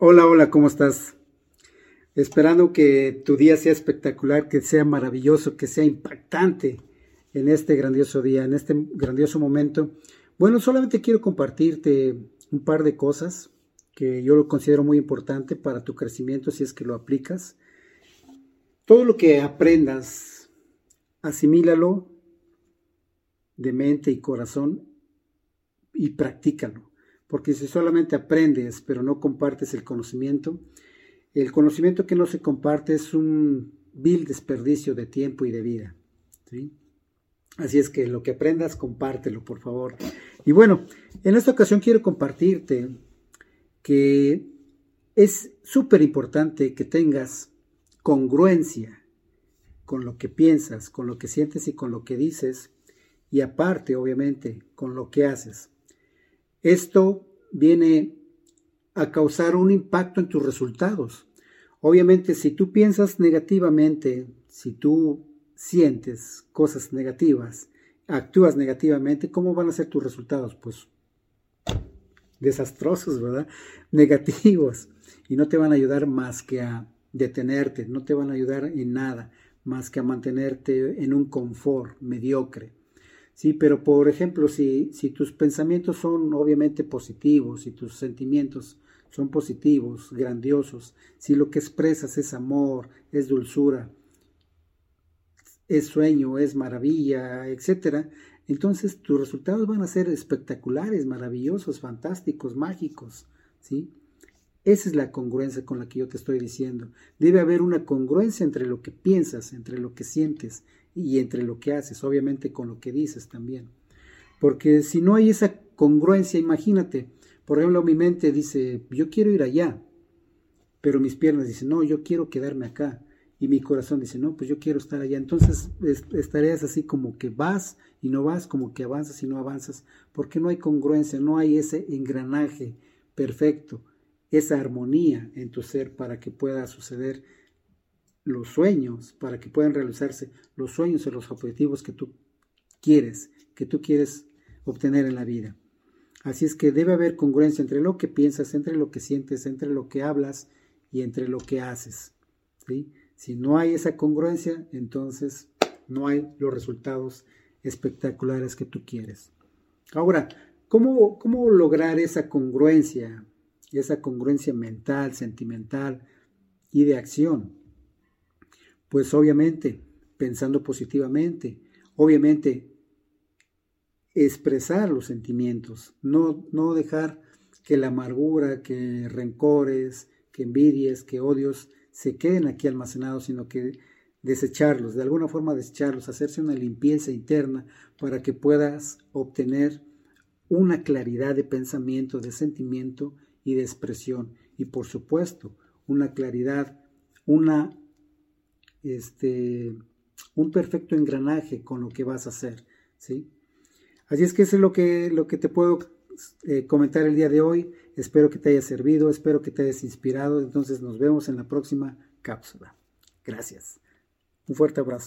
Hola, hola, ¿cómo estás? Esperando que tu día sea espectacular, que sea maravilloso, que sea impactante en este grandioso día, en este grandioso momento. Bueno, solamente quiero compartirte un par de cosas que yo lo considero muy importante para tu crecimiento si es que lo aplicas. Todo lo que aprendas, asimílalo de mente y corazón y practícalo porque si solamente aprendes pero no compartes el conocimiento, el conocimiento que no se comparte es un vil desperdicio de tiempo y de vida. Así es que lo que aprendas, compártelo, por favor. Y bueno, en esta ocasión quiero compartirte que es súper importante que tengas congruencia con lo que piensas, con lo que sientes y con lo que dices, y aparte, obviamente, con lo que haces. Esto viene a causar un impacto en tus resultados. Obviamente, si tú piensas negativamente, si tú sientes cosas negativas, actúas negativamente, ¿cómo van a ser tus resultados? Pues desastrosos, ¿verdad? Negativos. Y no te van a ayudar más que a detenerte, no te van a ayudar en nada más que a mantenerte en un confort mediocre. Sí, pero por ejemplo, si, tus pensamientos son obviamente positivos, si tus sentimientos son positivos, grandiosos, si lo que expresas es amor, es dulzura, es sueño, es maravilla, etcétera, entonces tus resultados van a ser espectaculares, maravillosos, fantásticos, mágicos, ¿sí? Esa es la congruencia con la que yo te estoy diciendo. Debe haber una congruencia entre lo que piensas, entre lo que sientes y entre lo que haces, obviamente con lo que dices también. Porque si no hay esa congruencia, imagínate, por ejemplo, mi mente dice, yo quiero ir allá, pero mis piernas dicen, no, yo quiero quedarme acá. Y mi corazón dice, no, pues yo quiero estar allá. Entonces estarías así como que vas y no vas, como que avanzas y no avanzas, porque no hay congruencia, no hay ese engranaje perfecto, esa armonía en tu ser para que pueda suceder los sueños, para que puedan realizarse los sueños o los objetivos que tú quieres, que tú quieres obtener en la vida. Así es que debe haber congruencia entre lo que piensas, entre lo que sientes, entre lo que hablas y entre lo que haces. Si no hay esa congruencia, entonces no hay los resultados espectaculares que tú quieres. Ahora, ¿cómo, cómo lograr esa congruencia? Esa congruencia mental, sentimental y de acción. Pues obviamente, pensando positivamente, obviamente expresar los sentimientos, no, no dejar que la amargura, que rencores, que envidias, que odios se queden aquí almacenados, sino que desecharlos, de alguna forma desecharlos, hacerse una limpieza interna para que puedas obtener una claridad de pensamiento, de sentimiento y de expresión. Y por supuesto, una claridad, una este, un perfecto engranaje con lo que vas a hacer, ¿sí? Así es que eso es lo que, lo que te puedo eh, comentar el día de hoy. Espero que te haya servido, espero que te hayas inspirado. Entonces nos vemos en la próxima cápsula. Gracias. Un fuerte abrazo.